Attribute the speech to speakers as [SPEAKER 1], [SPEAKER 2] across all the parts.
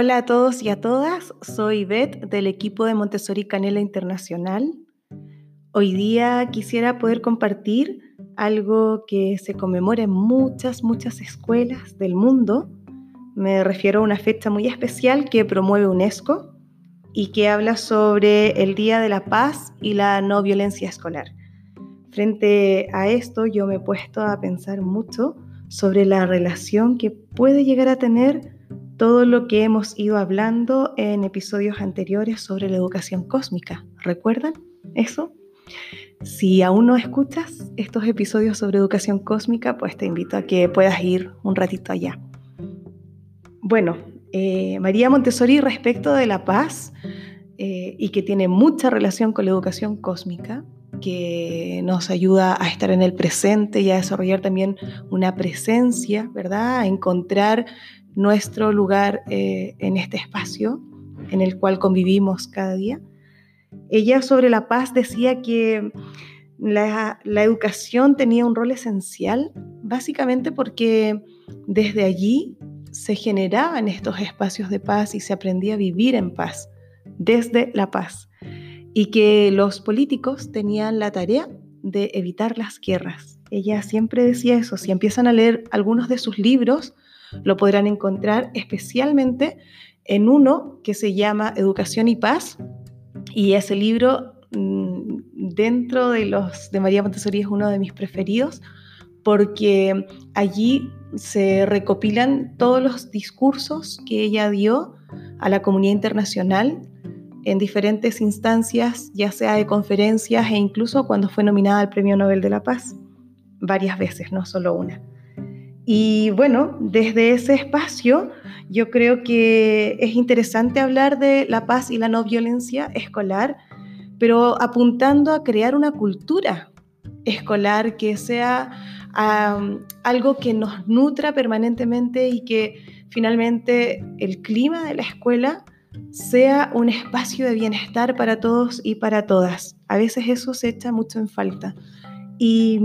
[SPEAKER 1] Hola a todos y a todas, soy Beth del equipo de Montessori Canela Internacional. Hoy día quisiera poder compartir algo que se conmemora en muchas, muchas escuelas del mundo. Me refiero a una fecha muy especial que promueve UNESCO y que habla sobre el Día de la Paz y la no violencia escolar. Frente a esto yo me he puesto a pensar mucho sobre la relación que puede llegar a tener todo lo que hemos ido hablando en episodios anteriores sobre la educación cósmica. ¿Recuerdan eso? Si aún no escuchas estos episodios sobre educación cósmica, pues te invito a que puedas ir un ratito allá. Bueno, eh, María Montessori respecto de la paz eh, y que tiene mucha relación con la educación cósmica, que nos ayuda a estar en el presente y a desarrollar también una presencia, ¿verdad? A encontrar nuestro lugar eh, en este espacio en el cual convivimos cada día. Ella sobre la paz decía que la, la educación tenía un rol esencial, básicamente porque desde allí se generaban estos espacios de paz y se aprendía a vivir en paz, desde la paz, y que los políticos tenían la tarea de evitar las guerras. Ella siempre decía eso, si empiezan a leer algunos de sus libros, lo podrán encontrar especialmente en uno que se llama Educación y Paz, y ese libro mm, dentro de los de María Montessori es uno de mis preferidos porque allí se recopilan todos los discursos que ella dio a la comunidad internacional en diferentes instancias, ya sea de conferencias e incluso cuando fue nominada al Premio Nobel de la Paz, varias veces, no solo una. Y bueno, desde ese espacio yo creo que es interesante hablar de la paz y la no violencia escolar, pero apuntando a crear una cultura escolar que sea algo que nos nutra permanentemente y que finalmente el clima de la escuela sea un espacio de bienestar para todos y para todas. A veces eso se echa mucho en falta. Y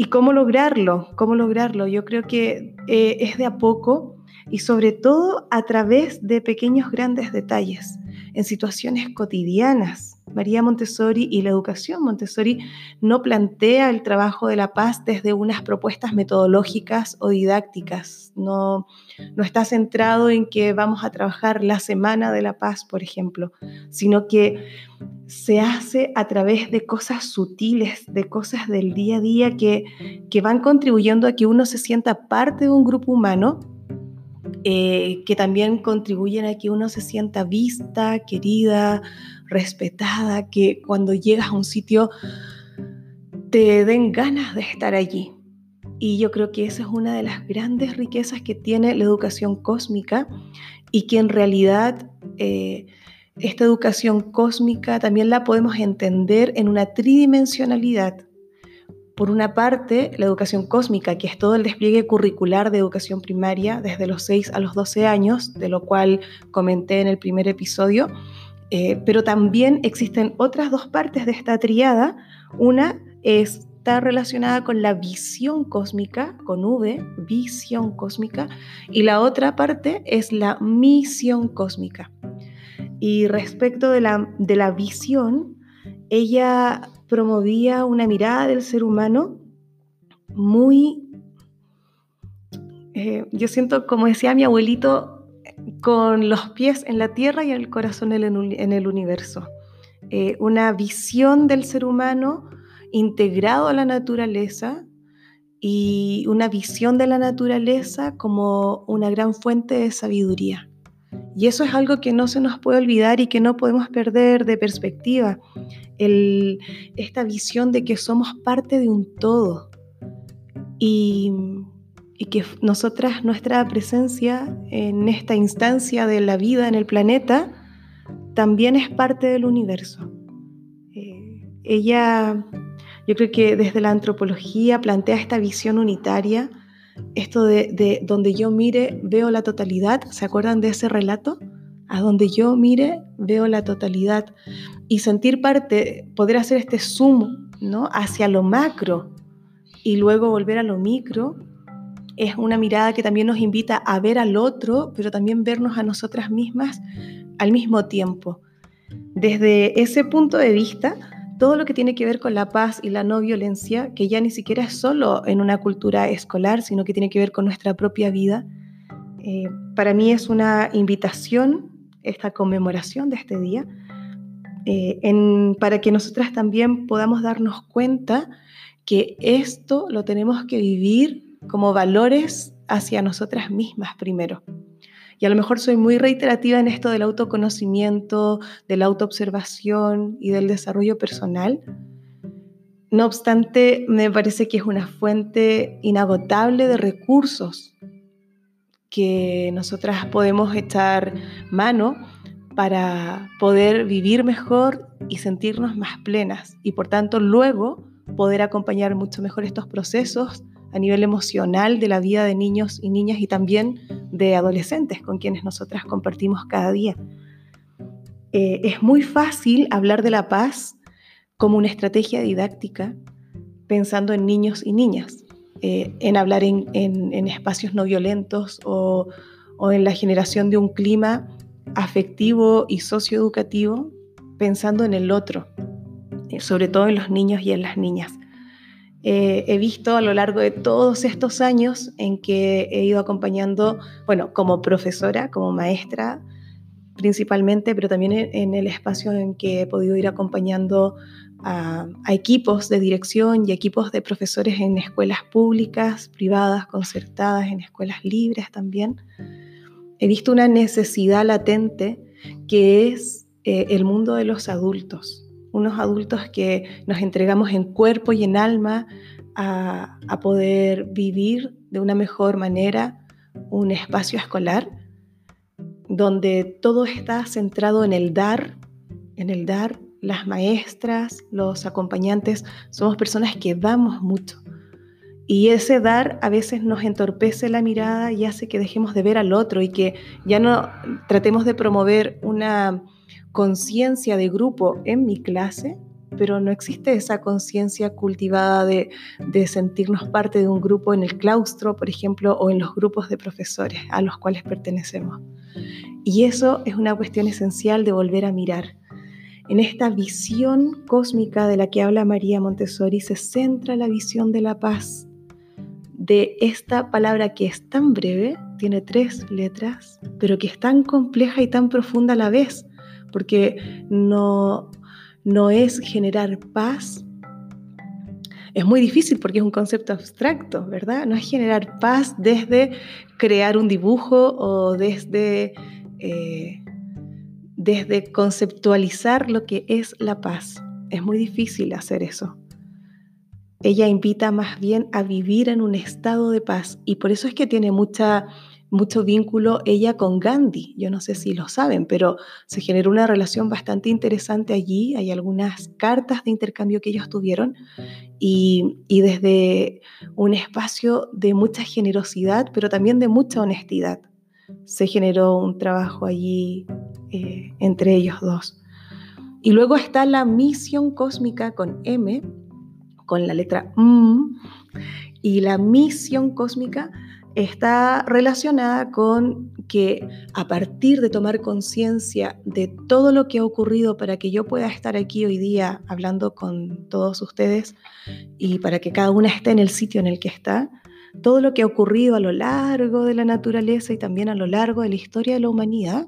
[SPEAKER 1] ¿Y cómo lograrlo? ¿Cómo lograrlo? Yo creo que eh, es de a poco y sobre todo a través de pequeños grandes detalles, en situaciones cotidianas. María Montessori y la educación Montessori no plantea el trabajo de la paz desde unas propuestas metodológicas o didácticas. No, no está centrado en que vamos a trabajar la semana de la paz, por ejemplo, sino que se hace a través de cosas sutiles, de cosas del día a día que, van contribuyendo a que uno se sienta parte de un grupo humano, eh, que también contribuyen a que uno se sienta vista, querida, respetada, que cuando llegas a un sitio te den ganas de estar allí. Y yo creo que esa es una de las grandes riquezas que tiene la educación cósmica y que en realidad eh, esta educación cósmica también la podemos entender en una tridimensionalidad. Por una parte, la educación cósmica, que es todo el despliegue curricular de educación primaria desde los 6 a los 12 años, de lo cual comenté en el primer episodio, eh, pero también existen otras dos partes de esta triada. Una está relacionada con la visión cósmica, con V, visión cósmica, y la otra parte es la misión cósmica. Y respecto de la, de la visión, ella promovía una mirada del ser humano muy, eh, yo siento, como decía mi abuelito, con los pies en la tierra y el corazón en el, universo. Eh, una visión del ser humano integrado a la naturaleza y una visión de la naturaleza como una gran fuente de sabiduría. Y eso es algo que no se nos puede olvidar y que no podemos perder de perspectiva. esta visión de que somos parte de un todo y, que nosotras, nuestra presencia en esta instancia de la vida en el planeta, también es parte del universo. Eh, ella, yo creo que desde la antropología plantea esta visión unitaria esto de, donde yo mire, veo la totalidad. ¿Se acuerdan de ese relato? A donde yo mire, veo la totalidad. Y sentir parte, poder hacer este zoom ¿no? hacia lo macro y luego volver a lo micro es una mirada que también nos invita a ver al otro, pero también vernos a nosotras mismas al mismo tiempo. Desde ese punto de vista, todo lo que tiene que ver con la paz y la no violencia, que ya ni siquiera es solo en una cultura escolar, sino que tiene que ver con nuestra propia vida, eh, para mí es una invitación esta conmemoración de este día, eh, para que nosotras también podamos darnos cuenta que esto lo tenemos que vivir como valores hacia nosotras mismas primero. Y a lo mejor soy muy reiterativa en esto del autoconocimiento, de la autoobservación y del desarrollo personal. No obstante, me parece que es una fuente inagotable de recursos que nosotras podemos echar mano para poder vivir mejor y sentirnos más plenas y por tanto luego poder acompañar mucho mejor estos procesos a nivel emocional de la vida de niños y niñas y también de adolescentes con quienes nosotras compartimos cada día. Eh, es muy fácil hablar de la paz como una estrategia didáctica pensando en niños y niñas, eh, en hablar en, espacios no violentos o, o en la generación de un clima afectivo y socioeducativo pensando en el otro, eh, sobre todo en los niños y en las niñas. Eh, he visto a lo largo de todos estos años en que he ido acompañando, bueno, como profesora, como maestra principalmente, pero también en, el espacio en que he podido ir acompañando a, equipos de dirección y equipos de profesores en escuelas públicas, privadas, concertadas, en escuelas libres también. He visto una necesidad latente que es eh, el mundo de los adultos unos adultos que nos entregamos en cuerpo y en alma a, poder vivir de una mejor manera un espacio escolar donde todo está centrado en el dar, en el dar. Las maestras, los acompañantes, somos personas que damos mucho. Y ese dar a veces nos entorpece la mirada y hace que dejemos de ver al otro y que ya no tratemos de promover una conciencia de grupo en mi clase, pero no existe esa conciencia cultivada de, sentirnos parte de un grupo en el claustro, por ejemplo, o en los grupos de profesores a los cuales pertenecemos. Y eso es una cuestión esencial de volver a mirar. En esta visión cósmica de la que habla María Montessori se centra la visión de la paz, de esta palabra que es tan breve, tiene tres letras, pero que es tan compleja y tan profunda a la vez, porque no, no es generar paz. Es muy difícil porque es un concepto abstracto, ¿verdad? No es generar paz desde crear un dibujo o desde, eh, desde conceptualizar lo que es la paz. Es muy difícil hacer eso. Ella invita más bien a vivir en un estado de paz y por eso es que tiene mucha mucho vínculo ella con Gandhi. Yo no sé si lo saben, pero se generó una relación bastante interesante allí. Hay algunas cartas de intercambio que ellos tuvieron y, desde un espacio de mucha generosidad, pero también de mucha honestidad, se generó un trabajo allí eh, entre ellos dos. Y luego está la misión cósmica con M, con la letra M, y la misión cósmica está relacionada con que a partir de tomar conciencia de todo lo que ha ocurrido para que yo pueda estar aquí hoy día hablando con todos ustedes y para que cada una esté en el sitio en el que está, todo lo que ha ocurrido a lo largo de la naturaleza y también a lo largo de la historia de la humanidad,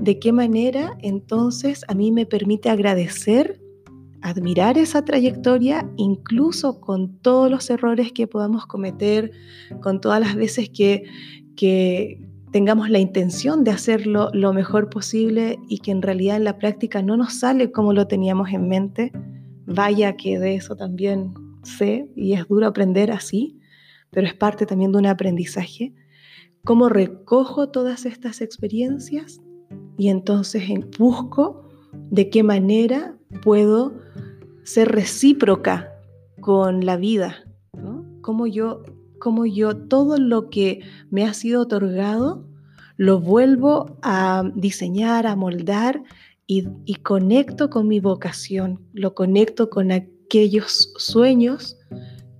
[SPEAKER 1] de qué manera entonces a mí me permite agradecer admirar esa trayectoria incluso con todos los errores que podamos cometer, con todas las veces que, que tengamos la intención de hacerlo lo mejor posible y que en realidad en la práctica no nos sale como lo teníamos en mente. Vaya que de eso también sé y es duro aprender así, pero es parte también de un aprendizaje. ¿Cómo recojo todas estas experiencias? Y entonces busco de qué manera puedo ser recíproca con la vida, Como yo, yo todo lo que me ha sido otorgado lo vuelvo a diseñar, a moldar y conecto con mi vocación, lo conecto con aquellos sueños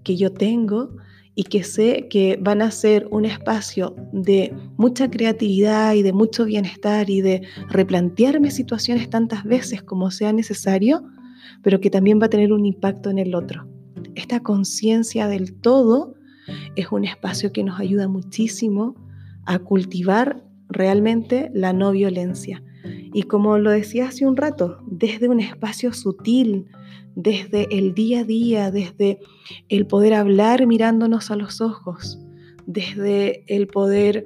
[SPEAKER 1] que yo tengo y que sé que van a ser un espacio de mucha creatividad y de mucho bienestar y de replantearme situaciones tantas veces como sea necesario, pero que también va a tener un impacto en el otro. Esta conciencia del todo es un espacio que nos ayuda muchísimo a cultivar realmente la no violencia. Y como lo decía hace un rato, desde un espacio sutil, desde el día a día, desde el poder hablar mirándonos a los ojos, desde el poder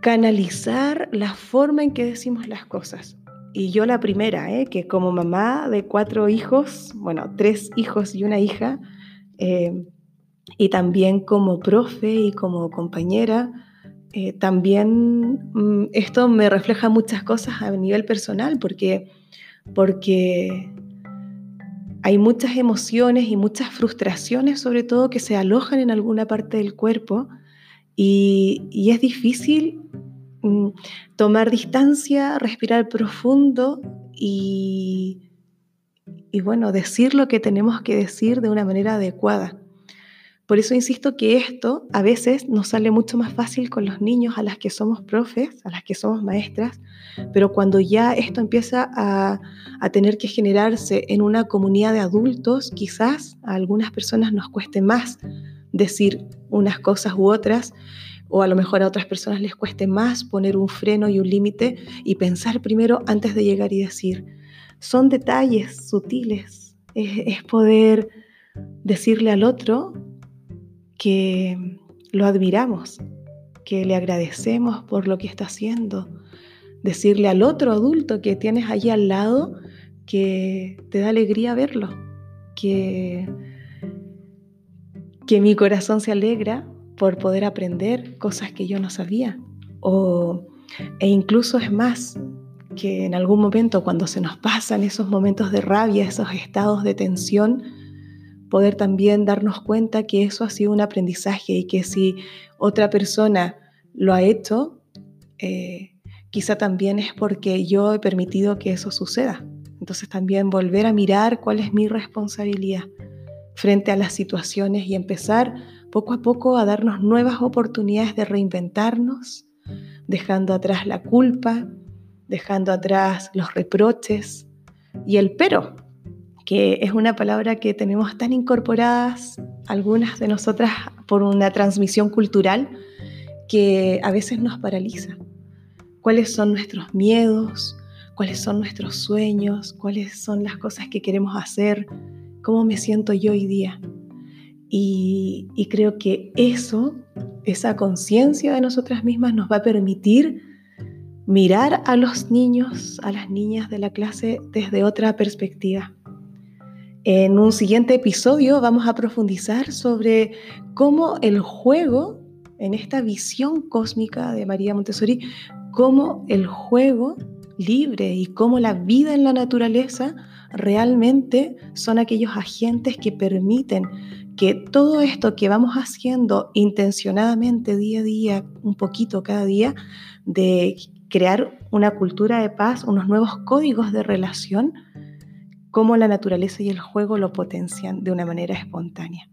[SPEAKER 1] canalizar la forma en que decimos las cosas. Y yo la primera, ¿eh? que como mamá de cuatro hijos, bueno, tres hijos y una hija, eh, y también como profe y como compañera, eh, también mm, esto me refleja muchas cosas a nivel personal, porque porque hay muchas emociones y muchas frustraciones, sobre todo, que se alojan en alguna parte del cuerpo y, es difícil mm, tomar distancia, respirar profundo y, y, bueno, decir lo que tenemos que decir de una manera adecuada. Por eso insisto que esto a veces nos sale mucho más fácil con los niños a las que somos profes, a las que somos maestras, pero cuando ya esto empieza a, tener que generarse en una comunidad de adultos, quizás a algunas personas nos cueste más decir unas cosas u otras, o a lo mejor a otras personas les cueste más poner un freno y un límite y pensar primero antes de llegar y decir. Son detalles sutiles, es poder decirle al otro que lo admiramos, que le agradecemos por lo que está haciendo. Decirle al otro adulto que tienes allí al lado que te da alegría verlo, que, que mi corazón se alegra por poder aprender cosas que yo no sabía. O, e incluso es más, que en algún momento cuando se nos pasan esos momentos de rabia, esos estados de tensión, poder también darnos cuenta que eso ha sido un aprendizaje y que si otra persona lo ha hecho, eh, quizá también es porque yo he permitido que eso suceda. Entonces también volver a mirar cuál es mi responsabilidad frente a las situaciones y empezar poco a poco a darnos nuevas oportunidades de reinventarnos, dejando atrás la culpa, dejando atrás los reproches y el pero, que es una palabra que tenemos tan incorporadas algunas de nosotras por una transmisión cultural que a veces nos paraliza. ¿Cuáles son nuestros miedos? ¿Cuáles son nuestros sueños? ¿Cuáles son las cosas que queremos hacer? ¿Cómo me siento yo hoy día? Y, y creo que eso, esa conciencia de nosotras mismas nos va a permitir mirar a los niños, a las niñas de la clase desde otra perspectiva en un siguiente episodio vamos a profundizar sobre cómo el juego, en esta visión cósmica de María Montessori, cómo el juego libre y cómo la vida en la naturaleza realmente son aquellos agentes que permiten que todo esto que vamos haciendo intencionadamente día a día, un poquito cada día, de crear una cultura de paz, unos nuevos códigos de relación, cómo la naturaleza y el juego lo potencian de una manera espontánea.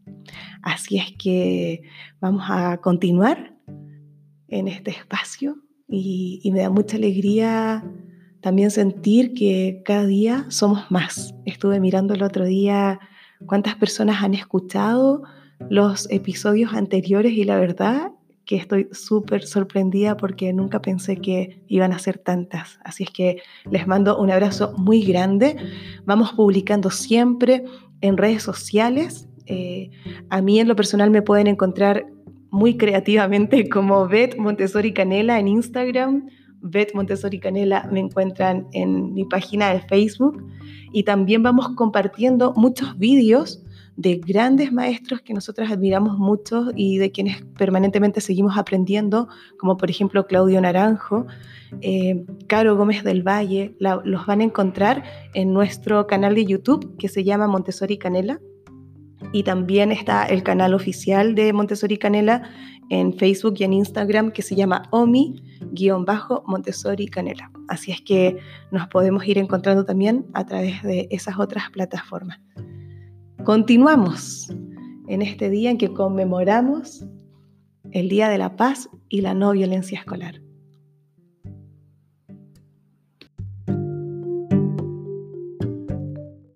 [SPEAKER 1] Así es que vamos a continuar en este espacio y, me da mucha alegría también sentir que cada día somos más. Estuve mirando el otro día cuántas personas han escuchado los episodios anteriores y la verdad que estoy súper sorprendida porque nunca pensé que iban a ser tantas. Así es que les mando un abrazo muy grande. Vamos publicando siempre en redes sociales. Eh, a mí en lo personal me pueden encontrar muy creativamente como Bet Montessori Canela en Instagram. Bet Montessori Canela me encuentran en mi página de Facebook y también vamos compartiendo muchos vídeos de grandes maestros que nosotros admiramos mucho y de quienes permanentemente seguimos aprendiendo, como por ejemplo Claudio Naranjo, eh, Caro Gómez del Valle, los van a encontrar en nuestro canal de YouTube que se llama Montessori Canela. Y también está el canal oficial de Montessori Canela en Facebook y en Instagram que se llama OMI-Montessori Canela. Así es que nos podemos ir encontrando también a través de esas otras plataformas. Continuamos. en este día en que conmemoramos el Día de la Paz y la No Violencia Escolar.